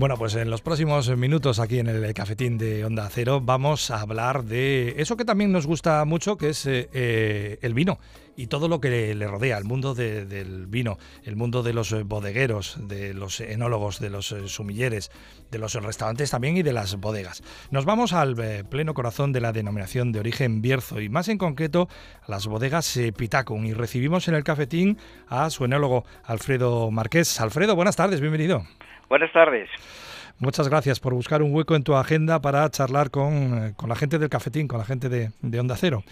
Bueno, pues en los próximos minutos aquí en el cafetín de Onda Cero vamos a hablar de eso que también nos gusta mucho, que es eh, eh, el vino y todo lo que le, rodea, el mundo del vino, el mundo de los bodegueros, de los enólogos, de los eh, sumilleres, de los restaurantes también y de las bodegas. Nos vamos al pleno corazón de la denominación de origen Bierzo y más en concreto las bodegas Pitacum y recibimos en el cafetín a su enólogo Alfredo Marqués. Alfredo, buenas tardes, bienvenido. Buenas tardes. Muchas gracias por buscar un hueco en tu agenda para charlar con, eh, la gente del cafetín, con la gente de, Onda Cero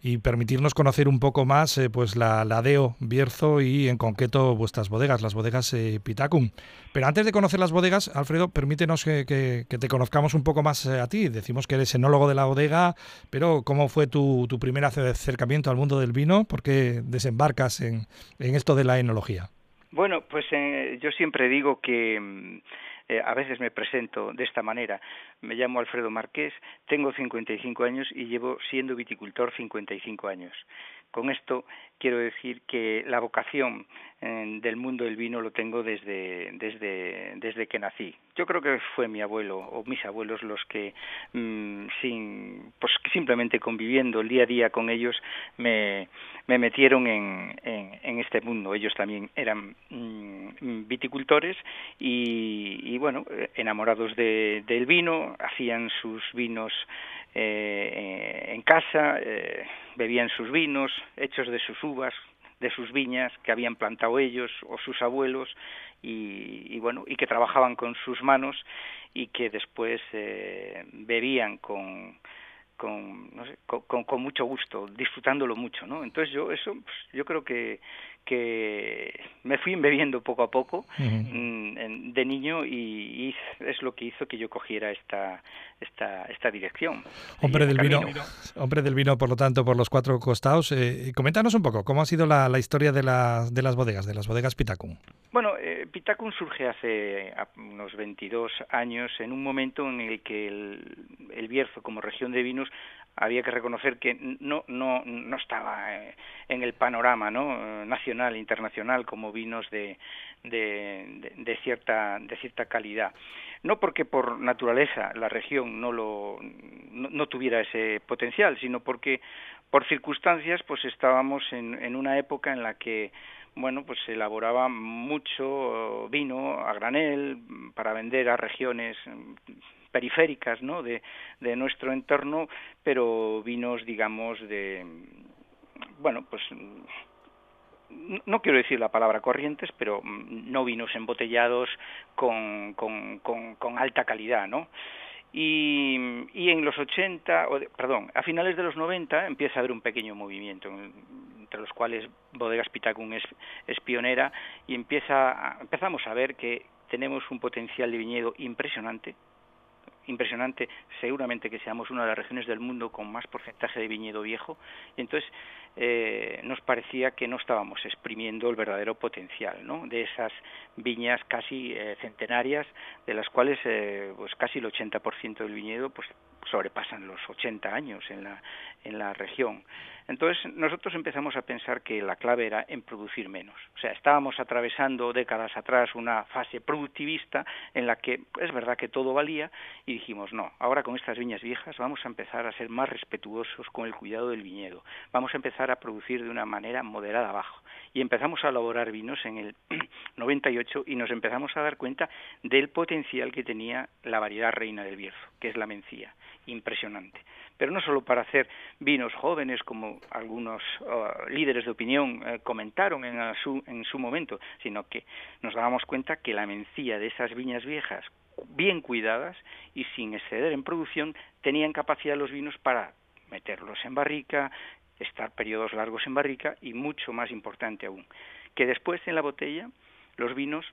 y permitirnos conocer un poco más eh, pues la, la, DEO Bierzo y en concreto vuestras bodegas, las bodegas eh, Pitacum. Pero antes de conocer las bodegas, Alfredo, permítenos que, te conozcamos un poco más a ti. Decimos que eres enólogo de la bodega, pero ¿cómo fue tu, tu primer acercamiento al mundo del vino? ¿Por qué desembarcas en, en esto de la enología? Bueno, pues eh, yo siempre digo que mm, eh, a veces me presento de esta manera. Me llamo Alfredo Marqués, tengo 55 años y llevo siendo viticultor 55 años. Con esto quiero decir que la vocación eh, del mundo del vino lo tengo desde, desde, desde que nací. Yo creo que fue mi abuelo o mis abuelos los que, mm, sin, pues simplemente conviviendo el día a día con ellos, me, me metieron en, en, este mundo. Ellos también eran mm, viticultores y, y, bueno, enamorados de, del vino, hacían sus vinos eh, en casa, eh, bebían sus vinos hechos de sus uvas, de sus viñas que habían plantado ellos o sus abuelos y, bueno y que trabajaban con sus manos y que después eh, bebían con con, no sé, con, con, mucho gusto, disfrutándolo mucho, ¿no? Entonces yo eso, pues, yo creo que, que me fui embebiendo poco a poco mm, de niño y, es lo que hizo que yo cogiera esta esta, esta dirección. Hombre del vino, hombre del vino, por lo tanto, por los cuatro costados. Eh, coméntanos un poco cómo ha sido la, la historia de, la, de las bodegas, de las bodegas Pitacum. Bueno, eh, Pitacum surge hace unos 22 años en un momento en el que el, el Bierzo, como región de vinos, había que reconocer que no no no estaba eh, en el panorama no nacional internacional como vinos de de, de, cierta de cierta calidad. No porque por naturaleza la región no lo no, tuviera ese potencial sino porque por circunstancias pues estábamos en, en una época en la que bueno, pues se elaboraba mucho vino a granel para vender a regiones periféricas ¿no? de, de nuestro entorno, pero vinos, digamos, de, bueno, pues no quiero decir la palabra corrientes, pero no vinos embotellados con, con, con, alta calidad, ¿no? Y, y, en los 80, perdón, a finales de los 90 empieza a haber un pequeño movimiento, entre los cuales Bodegas Pitacum es, es pionera, y empieza empezamos a ver que tenemos un potencial de viñedo impresionante, impresionante, seguramente que seamos una de las regiones del mundo con más porcentaje de viñedo viejo, y entonces eh, nos parecía que no estábamos exprimiendo el verdadero potencial ¿no? de esas viñas casi eh, centenarias, de las cuales eh, pues casi el 80% del viñedo pues sobrepasan los 80 años en la, en la región. Entonces nosotros empezamos a pensar que la clave era en producir menos. O sea, estábamos atravesando décadas atrás una fase productivista en la que es verdad que todo valía y dijimos, no, ahora con estas viñas viejas vamos a empezar a ser más respetuosos con el cuidado del viñedo. Vamos a empezar a producir de una manera moderada abajo. Y empezamos a elaborar vinos en el 98 y nos empezamos a dar cuenta del potencial que tenía la variedad reina del Bierzo, que es la mencía. Impresionante pero no solo para hacer vinos jóvenes, como algunos uh, líderes de opinión uh, comentaron en, su, en su momento, sino que nos dábamos cuenta que la mencía de esas viñas viejas, bien cuidadas y sin exceder en producción, tenían capacidad los vinos para meterlos en barrica, estar periodos largos en barrica y mucho más importante aún, que después en la botella los vinos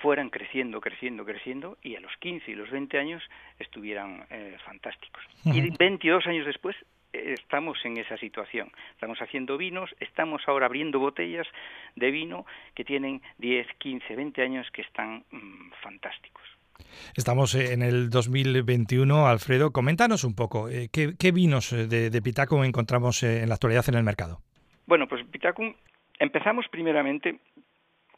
fueran creciendo, creciendo, creciendo y a los 15 y los 20 años estuvieran eh, fantásticos. Y 22 años después eh, estamos en esa situación. Estamos haciendo vinos, estamos ahora abriendo botellas de vino que tienen 10, 15, 20 años que están mm, fantásticos. Estamos en el 2021, Alfredo. Coméntanos un poco, eh, ¿qué, vinos de, de Pitacum encontramos en la actualidad en el mercado? Bueno, pues Pitacum empezamos primeramente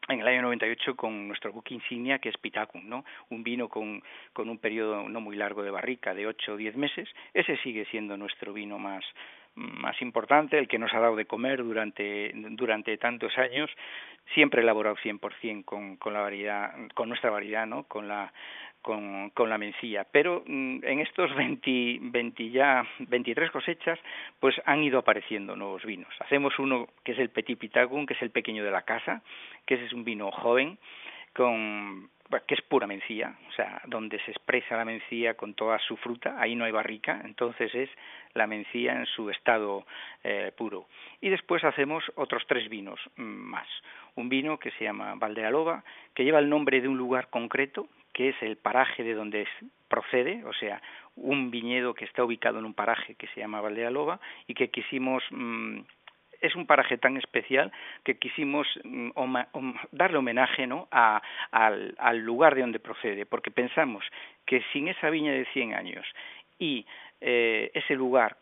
en el año 98 con nuestro buque insignia que es Pitacum, ¿no? Un vino con, con un periodo no muy largo de barrica, de 8 o 10 meses. Ese sigue siendo nuestro vino más, más importante, el que nos ha dado de comer durante, durante tantos años, siempre elaborado 100% con, con la variedad, con nuestra variedad, ¿no? Con la con, con la mencía. Pero mm, en estos 20, 20 ya 23 cosechas, pues han ido apareciendo nuevos vinos. Hacemos uno que es el Petit Pitagum, que es el pequeño de la casa, que ese es un vino joven, con que es pura mencía, o sea, donde se expresa la mencía con toda su fruta, ahí no hay barrica, entonces es la mencía en su estado eh, puro. Y después hacemos otros tres vinos mm, más. Un vino que se llama Valdealoba, que lleva el nombre de un lugar concreto, que es el paraje de donde procede, o sea, un viñedo que está ubicado en un paraje que se llama Valdealoba y que quisimos mm, es un paraje tan especial que quisimos mm, darle homenaje ¿no? al, al, lugar de donde procede, porque pensamos que sin esa viña de 100 años y eh, ese lugar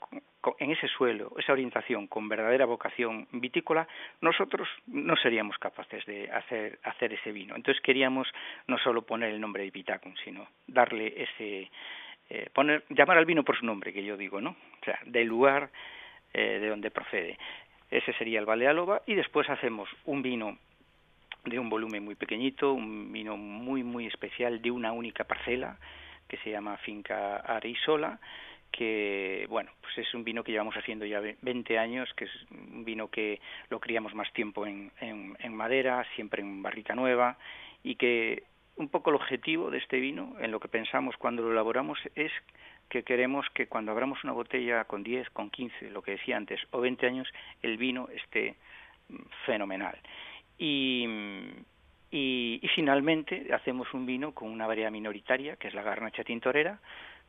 en ese suelo, esa orientación con verdadera vocación vitícola, nosotros no seríamos capaces de hacer, hacer ese vino. Entonces queríamos no solo poner el nombre de Pitacum, sino darle ese, eh, poner, llamar al vino por su nombre, que yo digo, ¿no? O sea, del lugar eh, de donde procede. Ese sería el Valdealova y después hacemos un vino de un volumen muy pequeñito, un vino muy, muy especial de una única parcela que se llama Finca Arisola que bueno, pues es un vino que llevamos haciendo ya 20 años, que es un vino que lo criamos más tiempo en, en, madera, siempre en barrica nueva, y que un poco el objetivo de este vino, en lo que pensamos cuando lo elaboramos, es que queremos que cuando abramos una botella con 10, con 15, lo que decía antes, o 20 años, el vino esté fenomenal. Y, y, y finalmente hacemos un vino con una variedad minoritaria, que es la garnacha tintorera,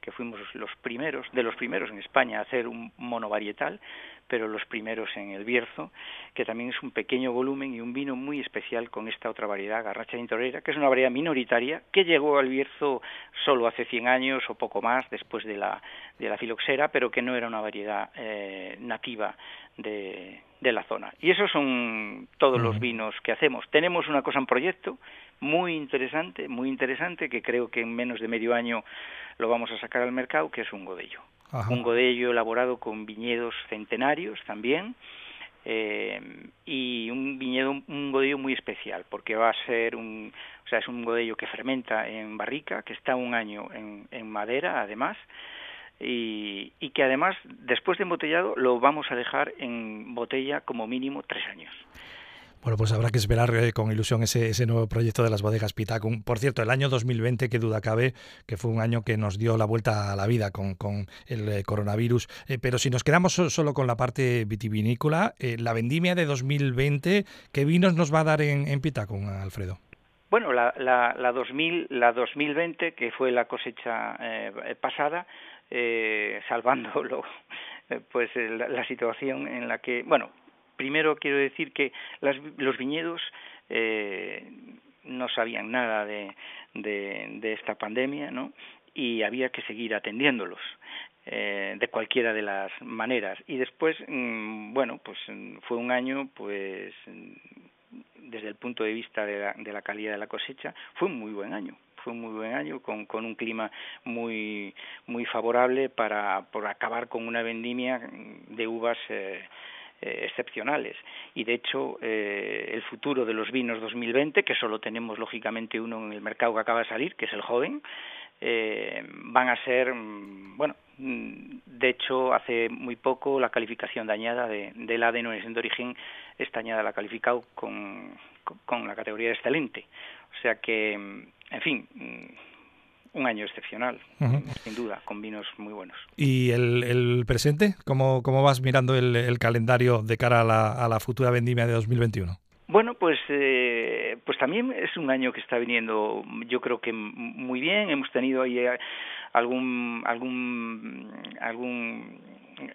que fuimos los primeros, de los primeros en España a hacer un monovarietal, pero los primeros en el Bierzo, que también es un pequeño volumen y un vino muy especial con esta otra variedad, Garracha Tintorera, que es una variedad minoritaria que llegó al Bierzo solo hace 100 años o poco más después de la, de la filoxera, pero que no era una variedad eh, nativa de, de la zona. Y esos son todos los vinos que hacemos. Tenemos una cosa en proyecto muy interesante, muy interesante, que creo que en menos de medio año lo vamos a sacar al mercado, que es un godello. Un godello elaborado con viñedos centenarios también, eh, y un viñedo, un godello muy especial, porque va a ser un, o sea, es un godello que fermenta en barrica, que está un año en, en madera, además, y, y, que además, después de embotellado, lo vamos a dejar en botella como mínimo tres años. Bueno, pues habrá que esperar eh, con ilusión ese, nuevo proyecto de las bodegas Pitacum. Por cierto, el año 2020, que duda cabe, que fue un año que nos dio la vuelta a la vida con, el eh, coronavirus. Eh, pero si nos quedamos solo con la parte vitivinícola, la vendimia de 2020, ¿qué vinos nos va a dar en, en Pitacum, Alfredo? Bueno, la, la, la, 2000, la 2020, que fue la cosecha pasada, salvándolo pues la situación en la que, bueno, primero quiero decir que los viñedos eh, no sabían nada de, de, esta pandemia, ¿no? Y había que seguir atendiéndolos. Eh, de cualquiera de las maneras y después mm, bueno pues fue un año pues desde el punto de vista de la, de la calidad de la cosecha fue un muy buen año fue un muy buen año con, con un clima muy muy favorable para por acabar con una vendimia de uvas eh, eh, excepcionales. Y de hecho, eh, el futuro de los vinos 2020, que solo tenemos lógicamente uno en el mercado que acaba de salir, que es el joven, eh, van a ser, mm, bueno, mm, de hecho, hace muy poco la calificación dañada de, de la denominación de origen está añada, la calificado con, con la categoría excelente. O sea que, mm, en fin, un año excepcional, sin duda, con vinos muy buenos. ¿Y el, el presente? ¿Cómo, ¿Cómo, vas mirando el, el calendario de cara a la, a la, futura vendimia de 2021? Bueno, pues, eh, pues también es un año que está viniendo, yo creo que muy bien. Hemos tenido ahí eh, algún algún algún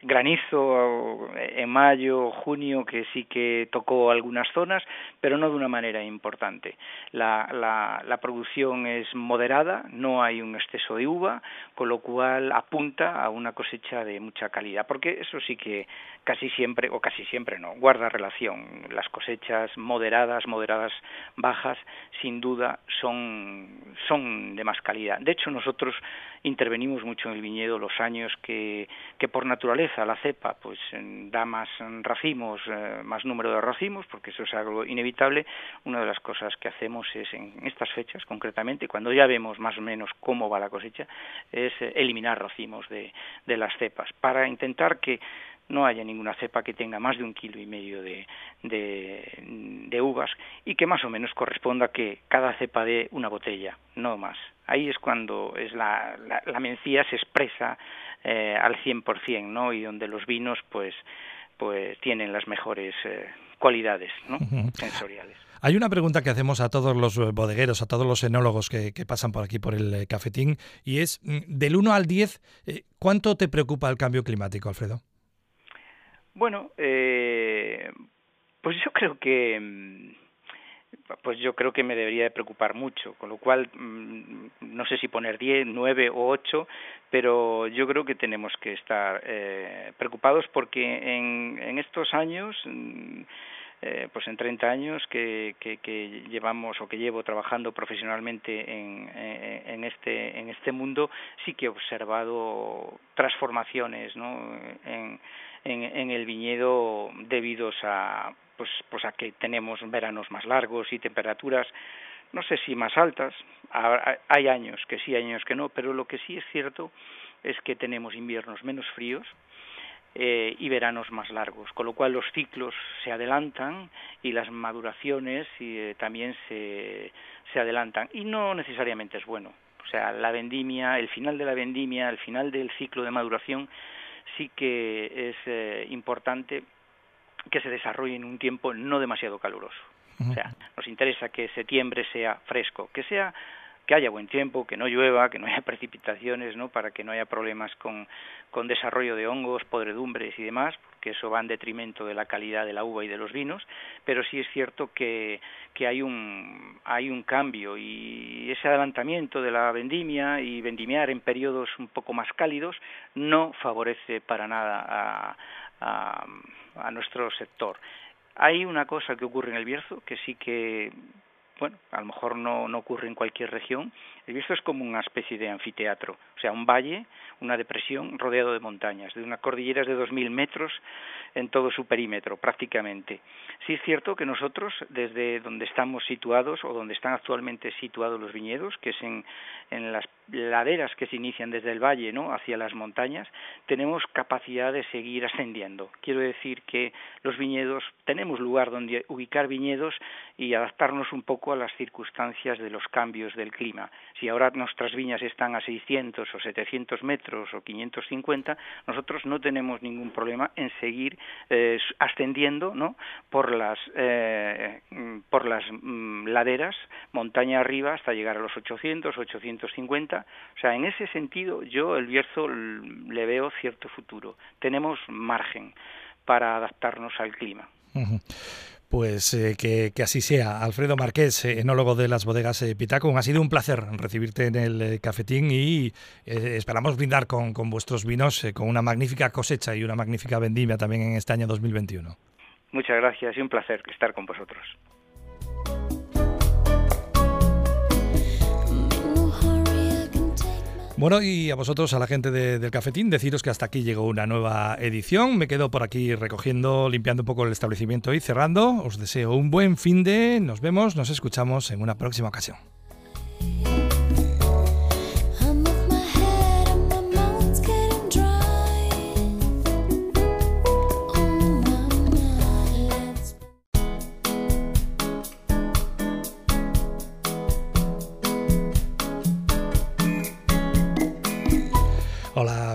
granizo en en mayo, junio, que sí que tocó algunas zonas, pero no de una manera importante. La, la, la producción es moderada, no hay un exceso de uva, con lo cual apunta a una cosecha de mucha calidad, porque eso sí que casi siempre, o casi siempre no, guarda relación. Las cosechas moderadas, moderadas bajas, sin duda son, son de más calidad. De hecho, nosotros intervenimos mucho en el viñedo los años que, que por naturaleza la cepa pues da más racimos, eh, más número de racimos, porque eso es algo inevitable. Una de las cosas que hacemos es en estas fechas, concretamente, cuando ya vemos más o menos cómo va la cosecha, es eh, eliminar racimos de, de las cepas para intentar que no haya ninguna cepa que tenga más de un kilo y medio de, de, uvas y que más o menos corresponda que cada cepa dé una botella, no más. Ahí es cuando es la, la, mencía se expresa eh, al 100%, ¿no? Y donde los vinos, pues, pues tienen las mejores eh, cualidades ¿no? sensoriales. Hay una pregunta que hacemos a todos los bodegueros, a todos los enólogos que, que pasan por aquí por el eh, cafetín, y es, mm, del 1 al 10, ¿cuánto te preocupa el cambio climático, Alfredo? Bueno, eh, pues yo creo que mm, pues yo creo que me debería de preocupar mucho, con lo cual mm, no sé si poner 10, 9 o 8, pero yo creo que tenemos que estar eh, preocupados porque en, en estos años mm, eh, pues en 30 años que, que, que, llevamos o que llevo trabajando profesionalmente en, en, este en este mundo sí que he observado transformaciones ¿no? en, en, en el viñedo debidos a pues pues a que tenemos veranos más largos y temperaturas no sé si más altas hay años que sí años que no pero lo que sí es cierto es que tenemos inviernos menos fríos eh, y veranos más largos, con lo cual los ciclos se adelantan y las maduraciones eh, también se, se adelantan y no necesariamente es bueno. O sea, la vendimia, el final de la vendimia, el final del ciclo de maduración sí que es eh, importante que se desarrolle en un tiempo no demasiado caluroso. O sea, nos interesa que septiembre sea fresco, que sea que haya buen tiempo, que no llueva, que no haya precipitaciones, ¿no? Para que no haya problemas con, con desarrollo de hongos, podredumbres y demás, porque eso va en detrimento de la calidad de la uva y de los vinos, pero sí es cierto que, que hay un hay un cambio y ese adelantamiento de la vendimia y vendimiar en periodos un poco más cálidos no favorece para nada a, a, a nuestro sector. Hay una cosa que ocurre en el Bierzo que sí que bueno, a lo mejor no, no ocurre en cualquier región, el es como una especie de anfiteatro, o sea, un valle, una depresión rodeado de montañas, de unas cordilleras de 2.000 metros en todo su perímetro, prácticamente. Sí es cierto que nosotros, desde donde estamos situados o donde están actualmente situados los viñedos, que es en, en las laderas que se inician desde el valle ¿no? hacia las montañas, tenemos capacidad de seguir ascendiendo. Quiero decir que los viñedos, tenemos lugar donde ubicar viñedos y adaptarnos un poco a las circunstancias de los cambios del clima. Si ahora nuestras viñas están a 600 o 700 metros o 550, nosotros no tenemos ningún problema en seguir eh, ascendiendo ¿no? por las, eh, por las mm, laderas, montaña arriba, hasta llegar a los 800, 850. O sea, en ese sentido, yo el Bierzo le veo cierto futuro. Tenemos margen para adaptarnos al clima. Pues eh, que, que, así sea. Alfredo Marqués, enólogo de las bodegas eh, Pitacum, ha sido un placer recibirte en el eh, cafetín y eh, esperamos brindar con, con vuestros vinos con una magnífica cosecha y una magnífica vendimia también en este año 2021. Muchas gracias y un placer estar con vosotros. Bueno, y a vosotros, a la gente de, del cafetín, deciros que hasta aquí llegó una nueva edición. Me quedo por aquí recogiendo, limpiando un poco el establecimiento y cerrando. Os deseo un buen fin de. Nos vemos, nos escuchamos en una próxima ocasión.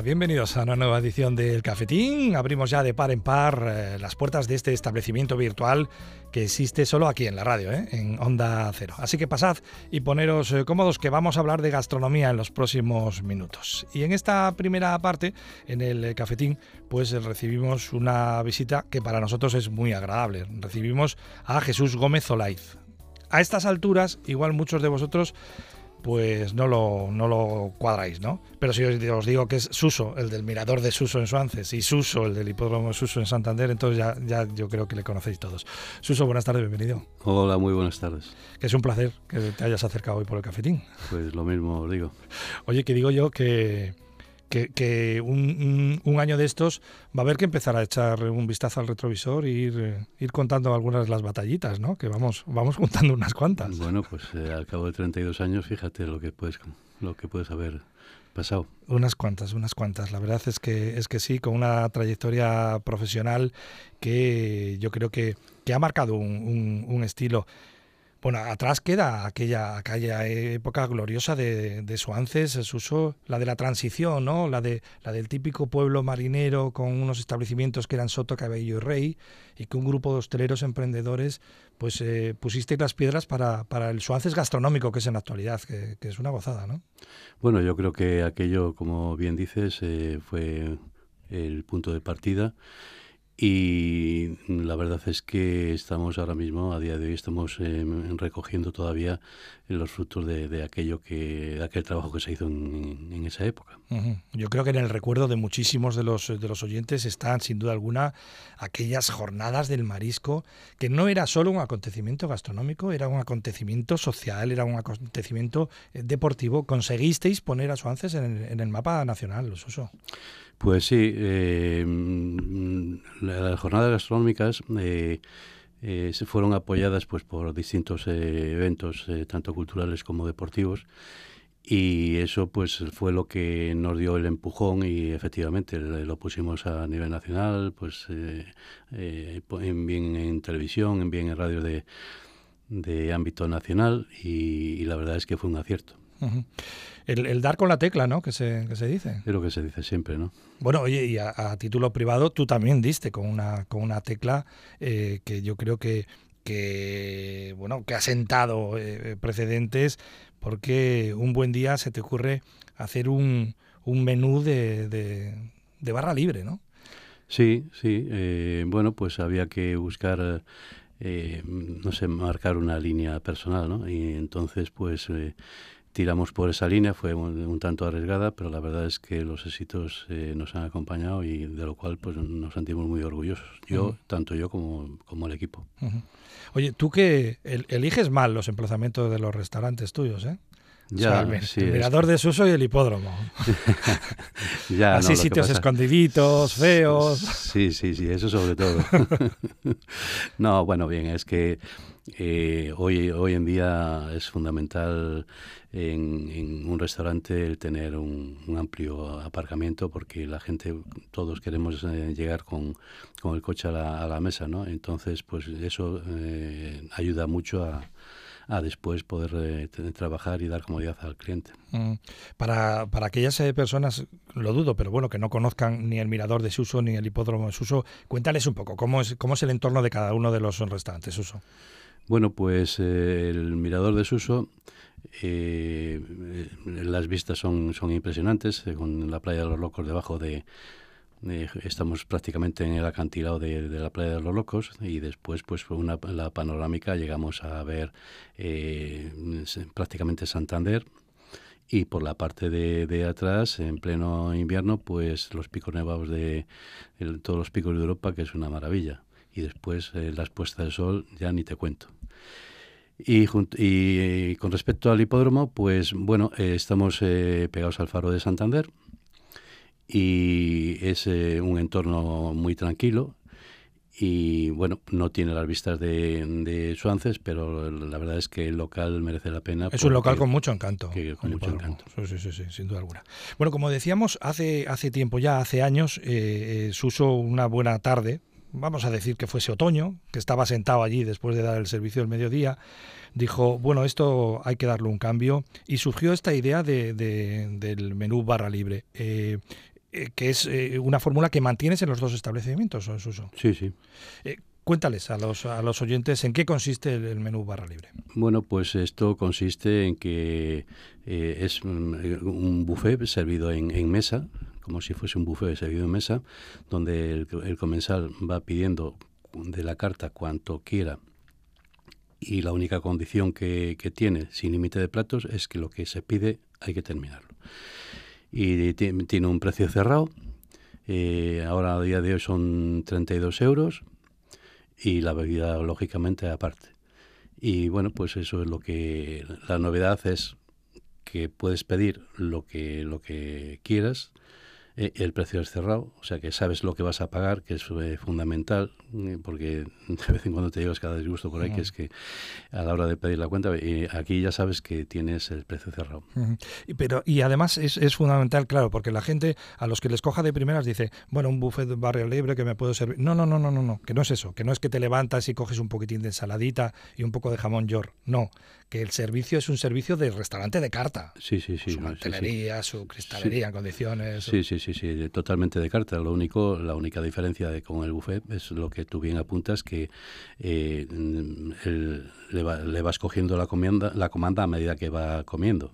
Bienvenidos a una nueva edición del Cafetín. Abrimos ya de par en par eh, las puertas de este establecimiento virtual que existe solo aquí en la radio, ¿eh? en Onda Cero. Así que pasad y poneros eh, cómodos que vamos a hablar de gastronomía en los próximos minutos. Y en esta primera parte, en el Cafetín, pues recibimos una visita que para nosotros es muy agradable. Recibimos a Jesús Gómez Olaiz. A estas alturas, igual muchos de vosotros pues no lo, no lo cuadráis, ¿no? Pero si os, digo que es Suso, el del mirador de Suso en Suances, y Suso, el del hipódromo de Suso en Santander, entonces ya, ya yo creo que le conocéis todos. Suso, buenas tardes, bienvenido. Hola, muy buenas tardes. Que es un placer que te hayas acercado hoy por el cafetín. Pues lo mismo os digo. Oye, que digo yo que que, un, año de estos va a haber que empezar a echar un vistazo al retrovisor e ir, ir contando algunas de las batallitas, ¿no? Que vamos, vamos juntando unas cuantas. Bueno, pues eh, al cabo de 32 años, fíjate lo que puedes, lo que puedes haber pasado. Unas cuantas, unas cuantas. La verdad es que, es que sí, con una trayectoria profesional que yo creo que, que ha marcado un, un estilo bueno, atrás queda aquella, aquella época gloriosa de, de Suances, su uso, la de la transición, ¿no? La, de, la del típico pueblo marinero con unos establecimientos que eran Soto, Cabello y Rey, y que un grupo de hosteleros emprendedores pues eh, pusisteis las piedras para, para, el Suances gastronómico que es en la actualidad, que, es una gozada, ¿no? Bueno, yo creo que aquello, como bien dices, eh, fue el punto de partida y la verdad es que estamos ahora mismo, a día de hoy, estamos em, recogiendo todavía los frutos de, aquello que, de aquel trabajo que se hizo en, esa época. Yo creo que en el recuerdo de muchísimos de los, de los oyentes están, sin duda alguna, aquellas jornadas del marisco, que no era solo un acontecimiento gastronómico, era un acontecimiento social, era un acontecimiento eh, deportivo. Conseguisteis poner a Suances en el, en el mapa nacional, los uso. Pues sí, eh, las jornadas gastronómicas eh, eh, se fueron apoyadas pues por distintos eventos, tanto culturales como deportivos, y eso pues fue lo que nos dio el empujón y efectivamente lo pusimos a nivel nacional, pues en, bien en televisión, en bien en radio de, de ámbito nacional, y la verdad es que fue un acierto el, dar con la tecla, ¿no? Que se, que se dice. Es lo que se dice siempre, ¿no? Bueno, oye, y a, título privado tú también diste con una, con una tecla eh, que yo creo que, que, bueno, que ha sentado eh, precedentes porque un buen día se te ocurre hacer un, un menú de, de, barra libre, ¿no? Sí, sí. Eh, bueno, pues había que buscar... no sé, marcar una línea personal, ¿no? Y entonces, pues, tiramos por esa línea, fue un, tanto arriesgada, pero la verdad es que los éxitos eh, nos han acompañado y de lo cual pues nos sentimos muy orgullosos. Yo, tanto yo como, como el equipo. Oye, tú que eliges mal los emplazamientos de los restaurantes tuyos, ¿eh? Ya, el, mirador de Suso y el hipódromo. ya, Así sitios escondiditos, feos. Sí, sí, sí, eso sobre todo. no, bueno, bien, es que eh, hoy, hoy en día es fundamental en, un restaurante el tener un, amplio aparcamiento porque la gente, todos queremos eh, llegar con, con, el coche a la, mesa, ¿no? Entonces, pues eso eh, ayuda mucho a, a después poder eh, trabajar y dar comodidad al cliente. Mm. Para, para aquellas personas, lo dudo, pero bueno, que no conozcan ni el mirador de Suso ni el hipódromo de Suso, cuéntales un poco cómo es, cómo es el entorno de cada uno de los restaurantes Suso. Bueno, pues eh, el mirador de Suso, eh, las vistas son, son impresionantes, eh, con la playa de los locos debajo de... estamos prácticamente en el acantilado de, la playa de los locos y después pues una, la panorámica llegamos a ver prácticamente Santander y por la parte de, atrás, en pleno invierno, pues los picos nevados de todos los picos de Europa, que es una maravilla y después eh, las puestas de sol ya ni te cuento. Y, y, con respecto al hipódromo, pues bueno, eh, estamos eh, pegados al faro de Santander y es un entorno muy tranquilo y bueno, no tiene las vistas de, de Suances, pero la verdad es que el local merece la pena. Es un local con mucho encanto. con mucho encanto. Sí, sí, sí, sin duda alguna. Bueno, como decíamos, hace, hace tiempo ya, hace años, eh, Suso una buena tarde, vamos a decir que fuese otoño, que estaba sentado allí después de dar el servicio del mediodía, dijo, bueno, esto hay que darle un cambio y surgió esta idea de, del menú barra libre. Eh, que es una fórmula que mantienes en los dos establecimientos, Suso. Sí, sí. Cuéntales a los, a los oyentes en qué consiste el, menú barra libre. Bueno, pues esto consiste en que eh, es un buffet servido en, mesa, como si fuese un buffet servido en mesa, donde el, comensal va pidiendo de la carta cuanto quiera y la única condición que, tiene, sin límite de platos, es que lo que se pide hay que terminarlo. Y tiene un precio cerrado, eh, ahora a día de hoy son 32 euros, y la bebida lógicamente aparte. Y bueno, pues eso es lo que la novedad es que puedes pedir lo que lo que quieras eh, el precio es cerrado, o sea que sabes lo que vas a pagar, que es eh, fundamental, eh, porque de vez en cuando te llevas cada disgusto por ahí, que es que a la hora de pedir la cuenta, y aquí ya sabes que tienes el precio cerrado. y, pero, y además es, es, fundamental, claro, porque la gente, a los que les coja de primeras, dice, bueno, un buffet de barrio libre que me puedo servir. No, no, no, no, no, no, que no es eso, que no es que te levantas y coges un poquitín de ensaladita y un poco de jamón york, no, que el servicio es un servicio de restaurante de carta. Sí, sí, sí. Su mantelería, su cristalería en condiciones. Sí, sí, sí, sí, totalmente de carta. Lo único, la única diferencia de con el buffet es lo que tú bien apuntas, que eh, le, le, vas cogiendo la comanda, la comanda a medida que va comiendo.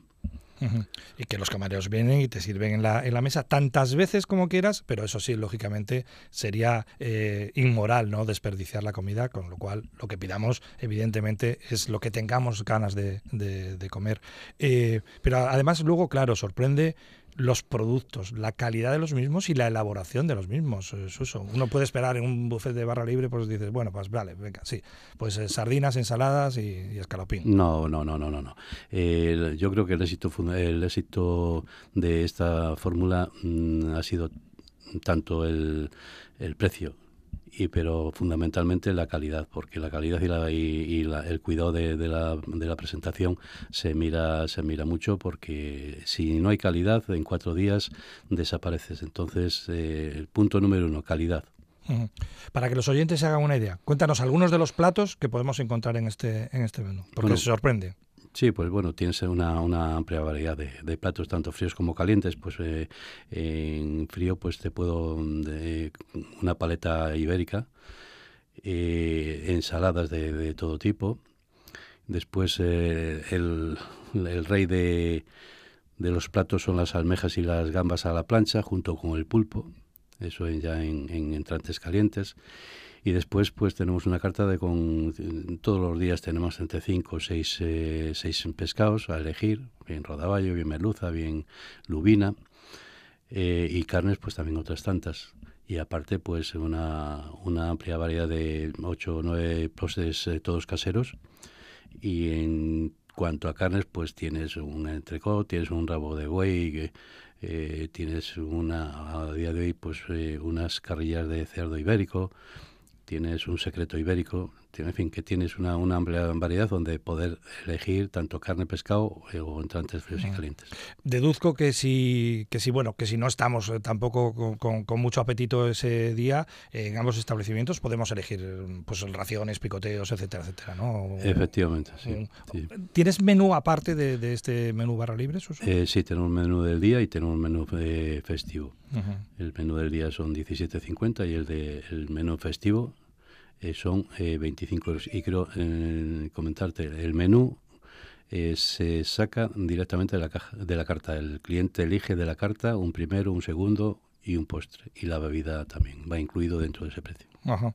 Y que los camareros vienen y te sirven en la, en la mesa tantas veces como quieras, pero eso sí, lógicamente sería eh, inmoral no desperdiciar la comida, con lo cual lo que pidamos, evidentemente, es lo que tengamos ganas de, de, comer. Eh, pero además luego, claro, sorprende los productos, la calidad de los mismos y la elaboración de los mismos, eh, Suso. Uno puede esperar en un buffet de barra libre, pues dices, bueno, pues vale, venga, sí, pues eh, sardinas, ensaladas y, escalopín. No, no, no, no, no. no. yo creo que el éxito, el éxito de esta fórmula mm, ha sido tanto el, el precio y pero fundamentalmente la calidad, porque la calidad y, la, y, el cuidado de, la, de, la, presentación se mira, se mira mucho, porque si no hay calidad, en cuatro días desapareces. Entonces, eh, el punto número uno, calidad. Para que los oyentes se hagan una idea, cuéntanos algunos de los platos que podemos encontrar en este, en este menú, porque se sorprende. Sí, pues bueno, tienes una, una amplia variedad de, platos, tanto fríos como calientes. Pues eh, en frío, pues te puedo de una paleta ibérica, eh, ensaladas de, todo tipo. Después eh, el, el, rey de, de, los platos son las almejas y las gambas a la plancha, junto con el pulpo. Eso ya en entrantes calientes. Y después pues tenemos una carta de con todos los días tenemos entre 5 o 6 eh, seis pescados a elegir, bien rodaballo, bien merluza, bien lubina eh, y carnes pues también otras tantas. Y aparte pues una, una amplia variedad de 8 o 9 postres eh, todos caseros y en cuanto a carnes pues tienes un entrecot, tienes un rabo de buey, eh, tienes una a día de hoy pues unas carrillas de cerdo ibérico, tienes un secreto ibérico, en fin, que tienes una, una, amplia variedad donde poder elegir tanto carne, pescado eh, o entrantes fríos y calientes. Deduzco que si, que si, bueno, que si no estamos eh, tampoco con, con, mucho apetito ese día, en ambos establecimientos podemos elegir pues raciones, picoteos, etcétera, etcétera, ¿no? Efectivamente, sí. ¿Tienes menú aparte de, este menú barra libre, eh, sí, tenemos un menú del día y tenemos un menú festivo. El menú del día son 17.50 y el de el menú festivo eh, son 25 eh, euros. Y quiero eh, comentarte, el menú se saca directamente de la, caja, de la carta. El cliente elige de la carta un primero, un segundo y un postre. Y la bebida también va incluido dentro de ese precio. Ajá.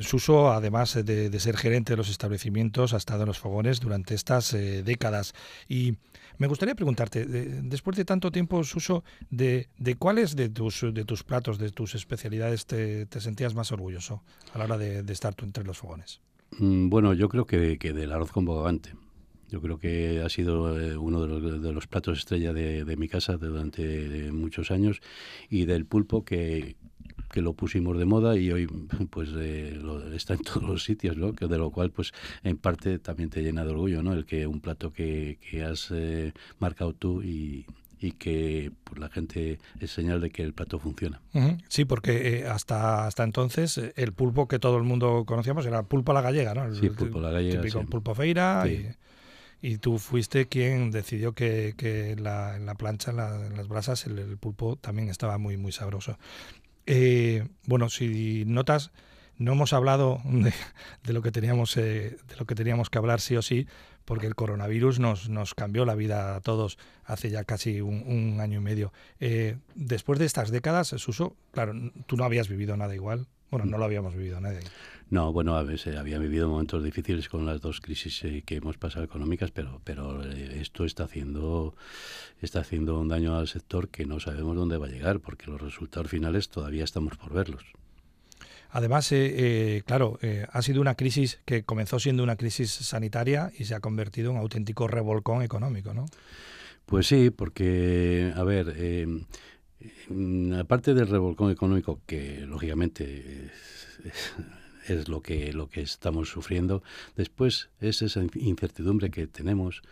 Suso, además de, ser gerente de los establecimientos, ha estado en los fogones durante estas décadas. Y me gustaría preguntarte, después de tanto tiempo, Suso, de, de, cuáles de tus, de tus platos, de tus especialidades te, sentías más orgulloso a la hora de, estar tú entre los fogones? Mm, bueno, yo creo que, que del arroz con bogavante. Yo creo que ha sido eh, uno de los, platos estrella de, mi casa durante muchos años y del pulpo que, que lo pusimos de moda y hoy pues eh, está en todos los sitios, ¿no? Que de lo cual pues en parte también te llena de orgullo, ¿no? El que un plato que, que has eh, marcado tú y, y que pues, la gente es señal de que el plato funciona. Sí, porque eh, hasta hasta entonces el pulpo que todo el mundo conocíamos era pulpo a la gallega, ¿no? sí, pulpo a la gallega. Típico pulpo feira y y tú fuiste quien decidió que, que la, en la plancha, en, las brasas, el, pulpo también estaba muy, muy sabroso. Eh, bueno, si notas, no hemos hablado de, lo que teníamos eh, de lo que teníamos que hablar sí o sí, porque el coronavirus nos, nos cambió la vida a todos hace ya casi un, año y medio. Eh, después de estas décadas, Suso, claro, tú no habías vivido nada igual. Bueno, no lo habíamos vivido nadie. No, bueno, a veces había vivido momentos difíciles con las dos crisis eh, que hemos pasado económicas, pero, pero eh, esto está haciendo, está haciendo un daño al sector que no sabemos dónde va a llegar, porque los resultados finales todavía estamos por verlos. Además, eh, claro, ha sido una crisis que comenzó siendo una crisis sanitaria y se ha convertido en un auténtico revolcón económico, ¿no? Pues sí, porque, a ver, aparte del revolcón económico, que lógicamente es lo que, lo que estamos sufriendo. Después es esa incertidumbre que tenemos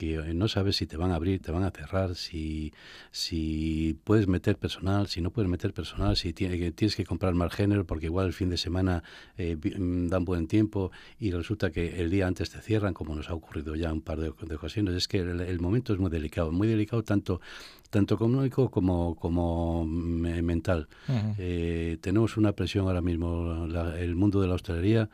que eh, no sabes si te van a abrir, te van a cerrar, si, si puedes meter personal, si no puedes meter personal, si tienes que comprar más género, porque igual el fin de semana eh, mm, dan buen tiempo y resulta que el día antes te cierran, como nos ha ocurrido ya un par de, ocasiones. Es que el, momento es muy delicado, muy delicado tanto tanto económico como, como mental. Eh, tenemos una presión ahora mismo, el mundo de la hostelería,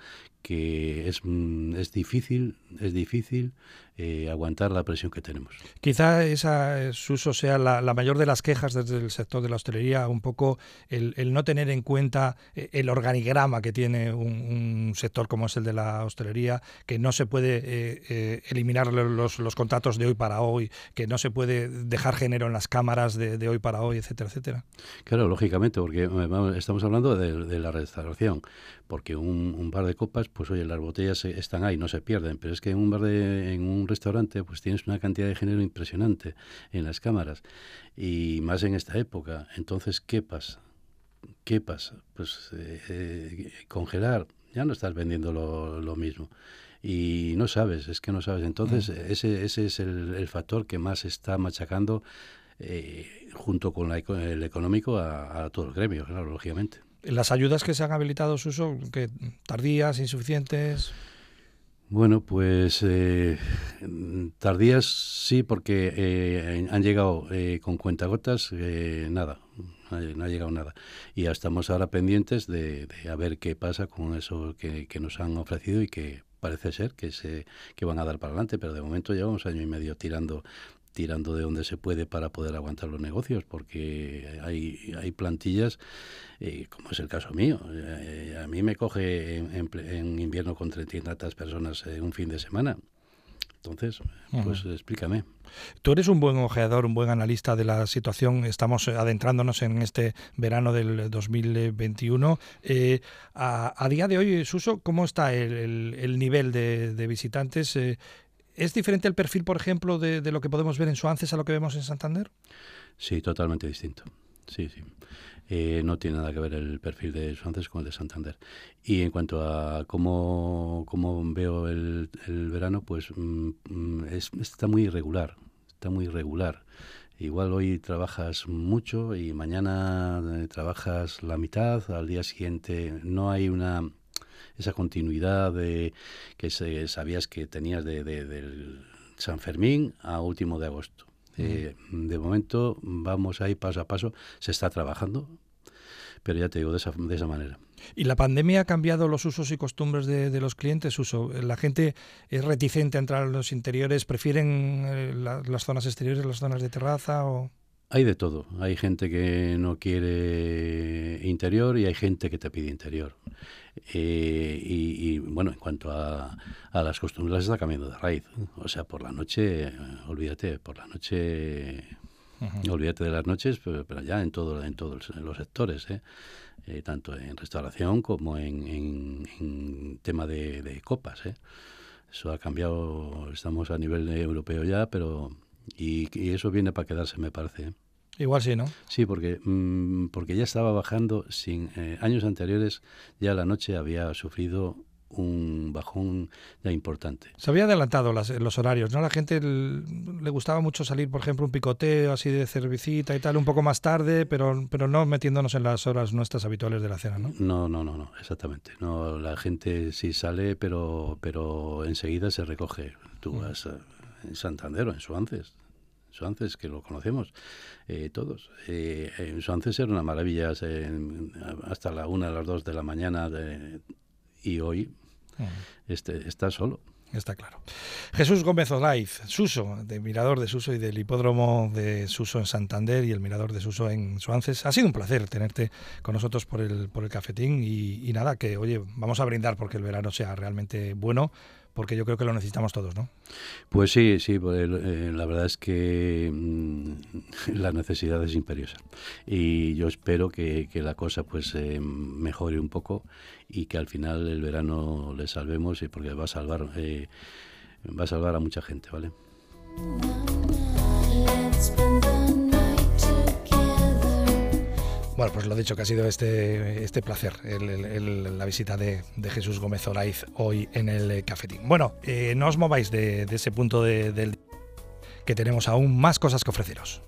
que es, mm, es difícil, es difícil eh, aguantar la presión que tenemos. Quizá esa, Suso, sea la, mayor de las quejas desde el sector de la hostelería, un poco el, no tener en cuenta eh, el organigrama que tiene un, sector como es el de la hostelería, que no se puede eh, eliminar los, los, contratos de hoy para hoy, que no se puede dejar género en las cámaras de, hoy para hoy, etcétera, etcétera. Claro, lógicamente, porque estamos hablando de, la restauración, porque un, un, bar de copas, pues oye, las botellas están ahí, no se pierden, pero es que en un bar de, en un restaurante, pues tienes una cantidad de género impresionante en las cámaras y más en esta época. Entonces, ¿qué pasa? ¿Qué pasa? Pues eh, eh, congelar, ya no estás vendiendo lo, mismo. Y no sabes, es que no sabes. Entonces, mm. ese, ese es el, factor que más está machacando eh, junto con el económico a, a todo el gremio, claro, lógicamente. ¿Las ayudas que se han habilitado, Suso, que tardías, insuficientes? Bueno, pues eh, tardías sí, porque eh, han llegado eh, con cuentagotas, eh, nada, no ha llegado nada. Y ya estamos ahora pendientes de, de a ver qué pasa con eso que, que, nos han ofrecido y que parece ser que se que van a dar para adelante, pero de momento llevamos año y medio tirando tirando de donde se puede para poder aguantar los negocios, porque hay, hay plantillas, eh, como es el caso mío. Eh, a mí me coge en, invierno con 30 tantas personas un fin de semana. Entonces, pues explícame. Tú eres un buen ojeador, un buen analista de la situación. Estamos adentrándonos en este verano del 2021. Eh, a, día de hoy, Suso, ¿cómo está el, nivel de, visitantes? ¿Es diferente el perfil, por ejemplo, de, lo que podemos ver en Suances a lo que vemos en Santander? Sí, totalmente distinto. Sí, sí. Eh, no tiene nada que ver el perfil de Suances con el de Santander. Y en cuanto a cómo, cómo veo el, verano, pues mm, está muy irregular. Está muy irregular. Igual hoy trabajas mucho y mañana eh, trabajas la mitad, al día siguiente no hay una esa continuidad de, que se, sabías que tenías de, del San Fermín a último de agosto. Eh, de momento vamos ahí paso a paso, se está trabajando, pero ya te digo de esa, de esa manera. ¿Y la pandemia ha cambiado los usos y costumbres de, los clientes? Uso, ¿La gente es reticente a entrar a los interiores? ¿Prefieren eh, las zonas exteriores, las zonas de terraza? O... Hay de todo. Hay gente que no quiere interior y hay gente que te pide interior. Eh, y, bueno, en cuanto a, las costumbres, está cambiando de raíz. O sea, por la noche, olvídate, por la noche, olvídate de las noches, pero, ya en, todo, en todos los sectores, ¿eh? Eh, tanto en restauración como en, tema de, copas. Eso ha cambiado, estamos a nivel europeo ya, pero y, eso viene para quedarse, me parece. ¿Eh? Igual sí, ¿no? Sí, porque, mm, porque ya estaba bajando, sin eh, años anteriores ya la noche había sufrido un bajón ya importante. Se había adelantado los horarios, ¿no? A la gente le gustaba mucho salir, por ejemplo, un picoteo así de cervecita y tal, un poco más tarde, pero, pero no metiéndonos en las horas nuestras habituales de la cena, ¿no? No, no, no, no, exactamente. No, la gente sí sale, pero, pero enseguida se recoge. Tú mm. vas Santander o en Suances. Suances, que lo conocemos eh, todos. Eh, en Suances era una maravilla hasta la una, las dos de la mañana y hoy este, está solo. Está claro. Jesús Gómez Olaiz, Suso, de Mirador de Suso y del Hipódromo de Suso en Santander y el Mirador de Suso en Suances. Ha sido un placer tenerte con nosotros por el, por el cafetín y, y nada, que oye, vamos a brindar porque el verano sea realmente bueno, porque yo creo que lo necesitamos todos, ¿no? Pues sí, sí, pues, eh, la verdad es que mm, la necesidad es imperiosa y yo espero que, la cosa pues eh, mejore un poco y que al final el verano le salvemos y porque va a salvar eh, va a salvar a mucha gente, ¿vale? Bueno, pues lo dicho, que ha sido este, este placer, la visita de, Jesús Gómez Oraiz hoy en el cafetín. Bueno, eh, no os mováis de, ese punto del que tenemos aún más cosas que ofreceros.